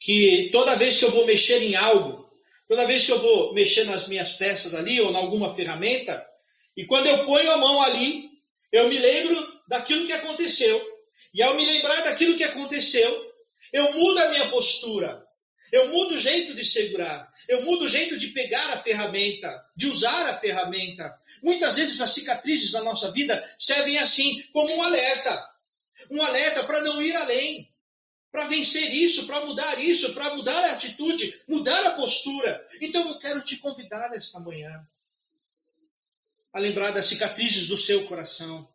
que toda vez que eu vou mexer em algo, toda vez que eu vou mexer nas minhas peças ali ou em alguma ferramenta, e quando eu ponho a mão ali, eu me lembro daquilo que aconteceu. E ao me lembrar daquilo que aconteceu, eu mudo a minha postura. Eu mudo o jeito de segurar. Eu mudo o jeito de pegar a ferramenta, de usar a ferramenta. Muitas vezes as cicatrizes da nossa vida servem assim, como um alerta. Um alerta para não ir além. Para vencer isso, para mudar isso, para mudar a atitude, mudar a postura. Então eu quero te convidar nesta manhã a lembrar das cicatrizes do seu coração.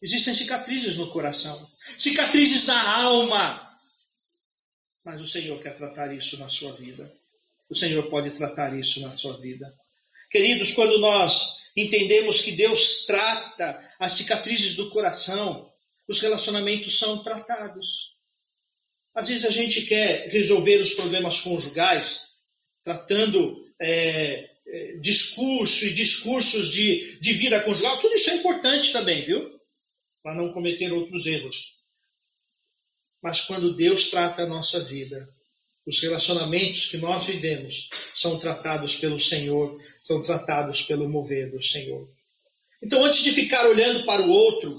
Existem cicatrizes no coração, cicatrizes na alma. Mas o Senhor quer tratar isso na sua vida. O Senhor pode tratar isso na sua vida. Queridos, quando nós entendemos que Deus trata as cicatrizes do coração, os relacionamentos são tratados. Às vezes a gente quer resolver os problemas conjugais tratando é, é, discurso e discursos de, de vida conjugal. Tudo isso é importante também, viu? Para não cometer outros erros. Mas quando Deus trata a nossa vida, os relacionamentos que nós vivemos são tratados pelo Senhor, são tratados pelo mover do Senhor. Então, antes de ficar olhando para o outro,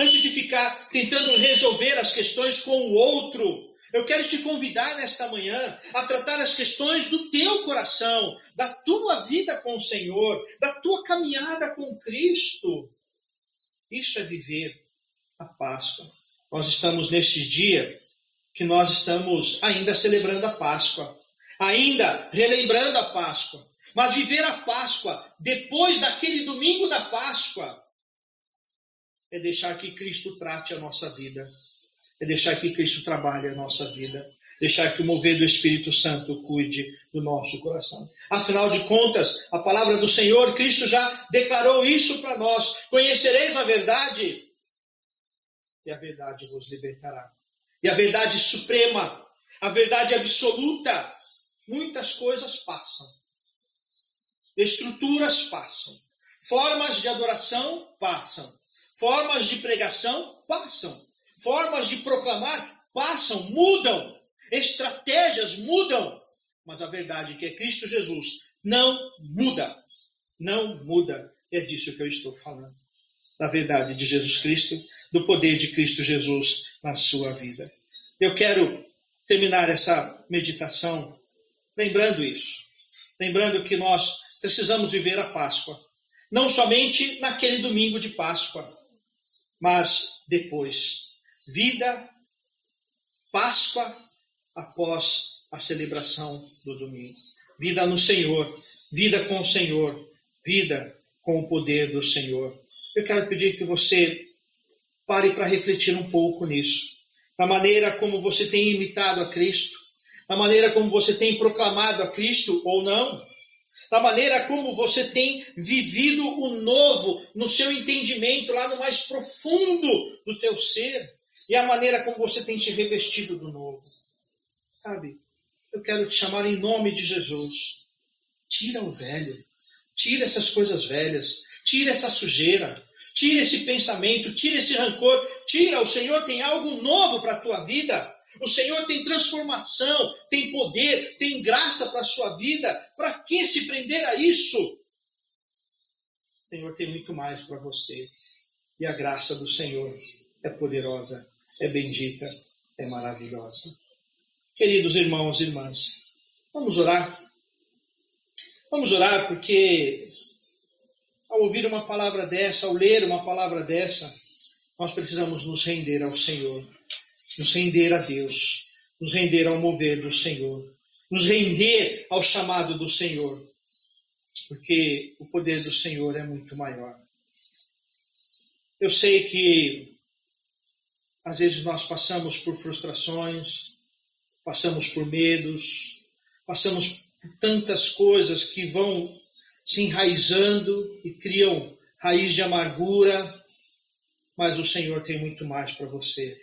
antes de ficar tentando resolver as questões com o outro, eu quero te convidar nesta manhã a tratar as questões do teu coração, da tua vida com o Senhor, da tua caminhada com Cristo. Isso é viver a Páscoa. Nós estamos nestes dias que nós estamos ainda celebrando a Páscoa, ainda relembrando a Páscoa. Mas viver a Páscoa depois daquele domingo da Páscoa é deixar que Cristo trate a nossa vida, é deixar que Cristo trabalhe a nossa vida, deixar que o mover do Espírito Santo cuide do nosso coração. Afinal de contas, a palavra do Senhor, Cristo já declarou isso para nós: conhecereis a verdade e a verdade vos libertará. E a verdade suprema, a verdade absoluta, muitas coisas passam. Estruturas passam. Formas de adoração passam. Formas de pregação passam. Formas de proclamar passam, mudam. Estratégias mudam. Mas a verdade que é Cristo Jesus não muda. Não muda. É disso que eu estou falando da verdade de Jesus Cristo, do poder de Cristo Jesus na sua vida. Eu quero terminar essa meditação lembrando isso, lembrando que nós precisamos viver a Páscoa, não somente naquele domingo de Páscoa, mas depois. Vida, Páscoa após a celebração do domingo. Vida no Senhor, vida com o Senhor, vida com o poder do Senhor eu quero pedir que você pare para refletir um pouco nisso. Na maneira como você tem imitado a Cristo, na maneira como você tem proclamado a Cristo ou não, na maneira como você tem vivido o novo no seu entendimento, lá no mais profundo do teu ser, e a maneira como você tem te revestido do novo. Sabe, eu quero te chamar em nome de Jesus. Tira o velho, tira essas coisas velhas, Tira essa sujeira, tira esse pensamento, tira esse rancor, tira. O Senhor tem algo novo para a tua vida. O Senhor tem transformação, tem poder, tem graça para a sua vida. Para que se prender a isso? O Senhor tem muito mais para você. E a graça do Senhor é poderosa, é bendita, é maravilhosa. Queridos irmãos e irmãs, vamos orar. Vamos orar porque ao ouvir uma palavra dessa, ao ler uma palavra dessa, nós precisamos nos render ao Senhor, nos render a Deus, nos render ao mover do Senhor, nos render ao chamado do Senhor, porque o poder do Senhor é muito maior. Eu sei que às vezes nós passamos por frustrações, passamos por medos, passamos por tantas coisas que vão se enraizando e criam raiz de amargura, mas o Senhor tem muito mais para você.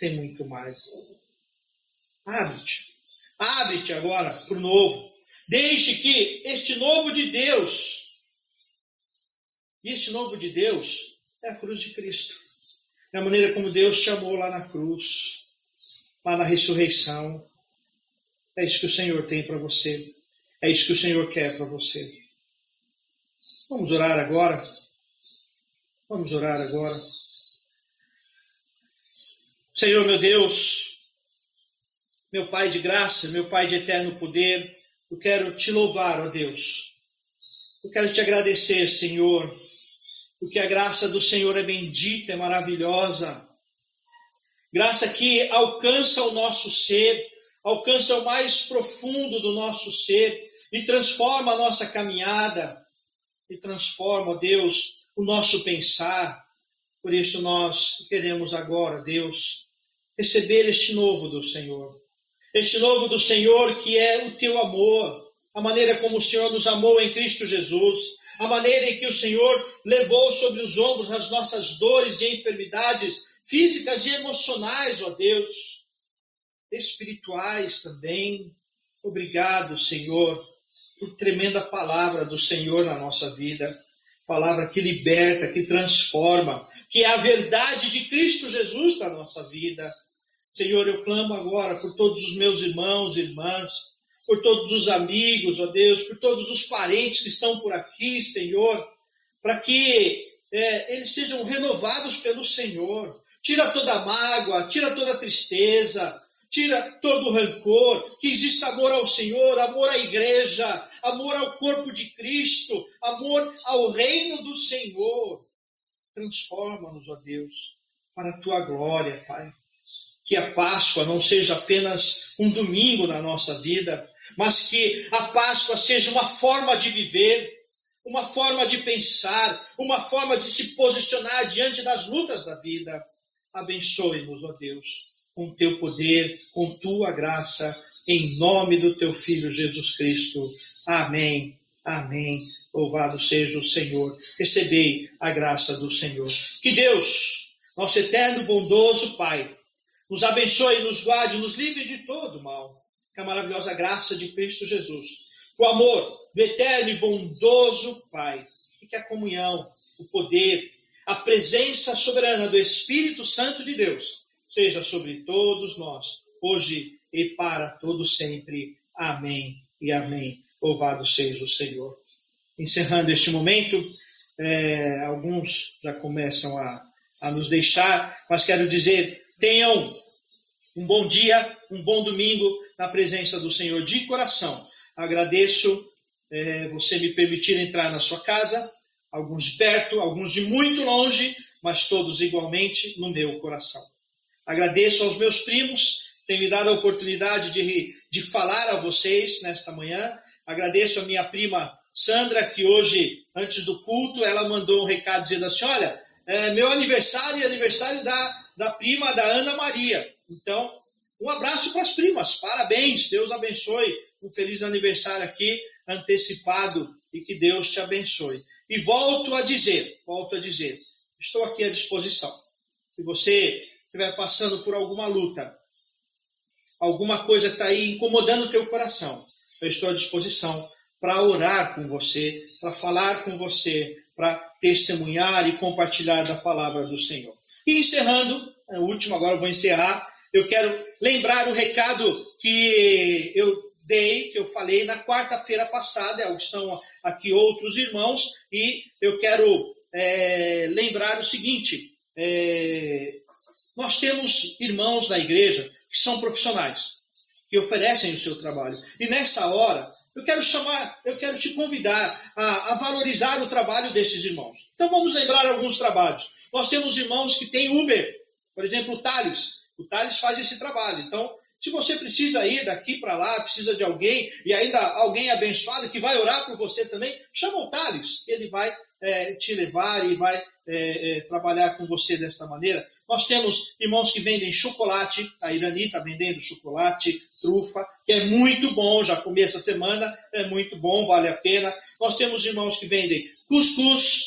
Tem muito mais. Abre-te. Abre-te agora para o novo. Deixe que este novo de Deus E este novo de Deus é a cruz de Cristo. É a maneira como Deus te amou lá na cruz, lá na ressurreição. É isso que o Senhor tem para você. É isso que o Senhor quer para você. Vamos orar agora. Vamos orar agora. Senhor, meu Deus, meu Pai de graça, meu Pai de eterno poder, eu quero te louvar, ó Deus. Eu quero te agradecer, Senhor, porque a graça do Senhor é bendita, é maravilhosa. Graça que alcança o nosso ser, alcança o mais profundo do nosso ser e transforma a nossa caminhada, e transforma, ó Deus, o nosso pensar. Por isso nós queremos agora, Deus, receber este novo do Senhor. Este novo do Senhor que é o teu amor, a maneira como o Senhor nos amou em Cristo Jesus, a maneira em que o Senhor levou sobre os ombros as nossas dores e enfermidades físicas e emocionais, ó Deus, espirituais também. Obrigado, Senhor, por tremenda palavra do Senhor na nossa vida. Palavra que liberta, que transforma, que é a verdade de Cristo Jesus na nossa vida. Senhor, eu clamo agora por todos os meus irmãos e irmãs, por todos os amigos, ó Deus, por todos os parentes que estão por aqui, Senhor, para que é, eles sejam renovados pelo Senhor. Tira toda a mágoa, tira toda a tristeza, tira todo o rancor, que exista amor ao Senhor, amor à igreja, amor ao corpo de Cristo, amor ao reino do Senhor. Transforma-nos, ó Deus, para a tua glória, Pai. Que a Páscoa não seja apenas um domingo na nossa vida, mas que a Páscoa seja uma forma de viver, uma forma de pensar, uma forma de se posicionar diante das lutas da vida. Abençoe-nos, ó Deus com teu poder, com tua graça, em nome do teu Filho Jesus Cristo. Amém. Amém. Louvado seja o Senhor. Recebei a graça do Senhor. Que Deus, nosso eterno bondoso Pai, nos abençoe, nos guarde, nos livre de todo mal. Que a maravilhosa graça de Cristo Jesus, o amor do eterno e bondoso Pai, e que a comunhão, o poder, a presença soberana do Espírito Santo de Deus seja sobre todos nós, hoje e para todo sempre. Amém e amém. Louvado seja o Senhor. Encerrando este momento, é, alguns já começam a, a nos deixar, mas quero dizer, tenham um bom dia, um bom domingo na presença do Senhor de coração. Agradeço é, você me permitir entrar na sua casa, alguns de perto, alguns de muito longe, mas todos igualmente no meu coração. Agradeço aos meus primos, têm me dado a oportunidade de, de falar a vocês nesta manhã. Agradeço a minha prima Sandra, que hoje, antes do culto, ela mandou um recado dizendo assim: Olha, é meu aniversário e aniversário da, da prima da Ana Maria. Então, um abraço para as primas, parabéns, Deus abençoe. Um feliz aniversário aqui, antecipado, e que Deus te abençoe. E volto a dizer, volto a dizer, estou aqui à disposição. Se você estiver passando por alguma luta, alguma coisa está aí incomodando o teu coração, eu estou à disposição para orar com você, para falar com você, para testemunhar e compartilhar da palavra do Senhor. E encerrando, é o último agora eu vou encerrar, eu quero lembrar o recado que eu dei, que eu falei na quarta-feira passada, estão aqui outros irmãos, e eu quero é, lembrar o seguinte: é, nós temos irmãos na igreja que são profissionais, que oferecem o seu trabalho. E nessa hora, eu quero chamar, eu quero te convidar a, a valorizar o trabalho desses irmãos. Então vamos lembrar alguns trabalhos. Nós temos irmãos que têm Uber, por exemplo, o Thales. O Thales faz esse trabalho. Então, se você precisa ir daqui para lá, precisa de alguém, e ainda alguém abençoado que vai orar por você também, chama o Thales. Ele vai é, te levar e vai é, é, trabalhar com você dessa maneira. Nós temos irmãos que vendem chocolate, a Irani está vendendo chocolate, trufa, que é muito bom, já comi essa semana, é muito bom, vale a pena. Nós temos irmãos que vendem cuscuz,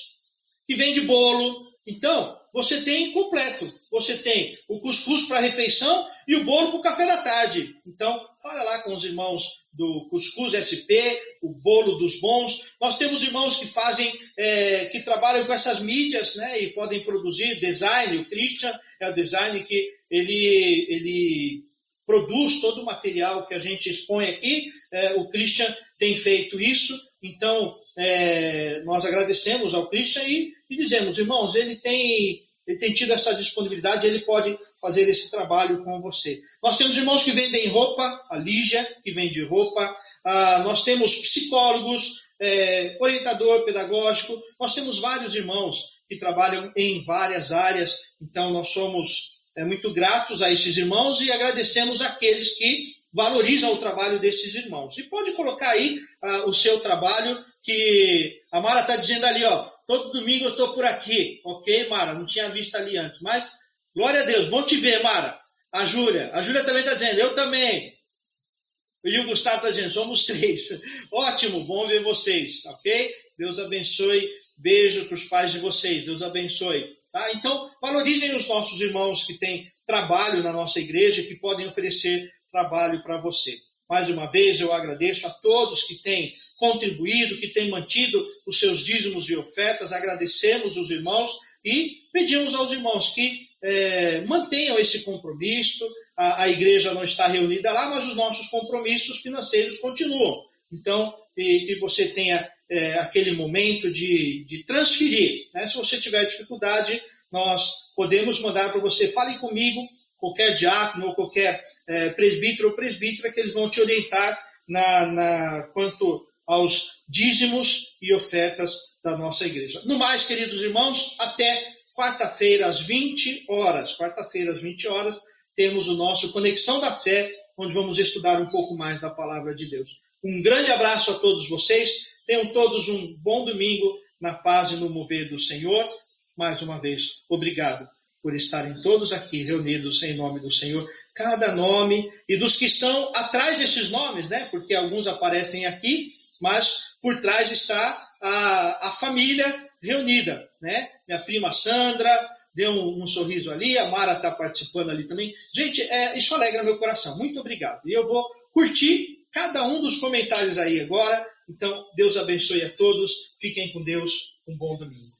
que vende bolo. Então, você tem completo. Você tem o cuscuz para a refeição e o bolo para o café da tarde. Então, fala lá com os irmãos do Cuscuz SP, o Bolo dos Bons. Nós temos irmãos que fazem, é, que trabalham com essas mídias, né, e podem produzir design. O Christian é o design que ele, ele produz todo o material que a gente expõe aqui. É, o Christian tem feito isso. Então, é, nós agradecemos ao Christian e, e dizemos, irmãos, ele tem, ele tem tido essa disponibilidade, ele pode fazer esse trabalho com você. Nós temos irmãos que vendem roupa, a Lígia, que vende roupa, ah, nós temos psicólogos, é, orientador pedagógico, nós temos vários irmãos que trabalham em várias áreas, então nós somos é, muito gratos a esses irmãos e agradecemos aqueles que valorizam o trabalho desses irmãos. E pode colocar aí ah, o seu trabalho, que a Mara está dizendo ali, ó, todo domingo eu estou por aqui, ok, Mara? Não tinha visto ali antes, mas Glória a Deus, bom te ver, Mara. A Júlia. A Júlia também está dizendo, eu também. E o Gustavo está dizendo, somos três. Ótimo, bom ver vocês, ok? Deus abençoe. Beijo para os pais de vocês. Deus abençoe. Tá? Então, valorizem os nossos irmãos que têm trabalho na nossa igreja, que podem oferecer trabalho para você. Mais uma vez, eu agradeço a todos que têm contribuído, que têm mantido os seus dízimos e ofertas. Agradecemos os irmãos e pedimos aos irmãos que é, mantenham esse compromisso. A, a, igreja não está reunida lá, mas os nossos compromissos financeiros continuam. Então, que você tenha é, aquele momento de, de transferir. Né? Se você tiver dificuldade, nós podemos mandar para você, fale comigo, qualquer diácono ou qualquer é, presbítero ou presbítera, que eles vão te orientar na, na, quanto aos dízimos e ofertas da nossa igreja. No mais, queridos irmãos, até quarta-feira às 20 horas. Quarta-feira às 20 horas temos o nosso Conexão da Fé, onde vamos estudar um pouco mais da palavra de Deus. Um grande abraço a todos vocês. Tenham todos um bom domingo na paz e no mover do Senhor. Mais uma vez, obrigado por estarem todos aqui reunidos em nome do Senhor. Cada nome e dos que estão atrás desses nomes, né? Porque alguns aparecem aqui, mas por trás está a, a família reunida, né? Minha prima Sandra deu um, um sorriso ali, a Mara está participando ali também. Gente, é, isso alegra meu coração. Muito obrigado. E eu vou curtir cada um dos comentários aí agora. Então, Deus abençoe a todos. Fiquem com Deus. Um bom domingo.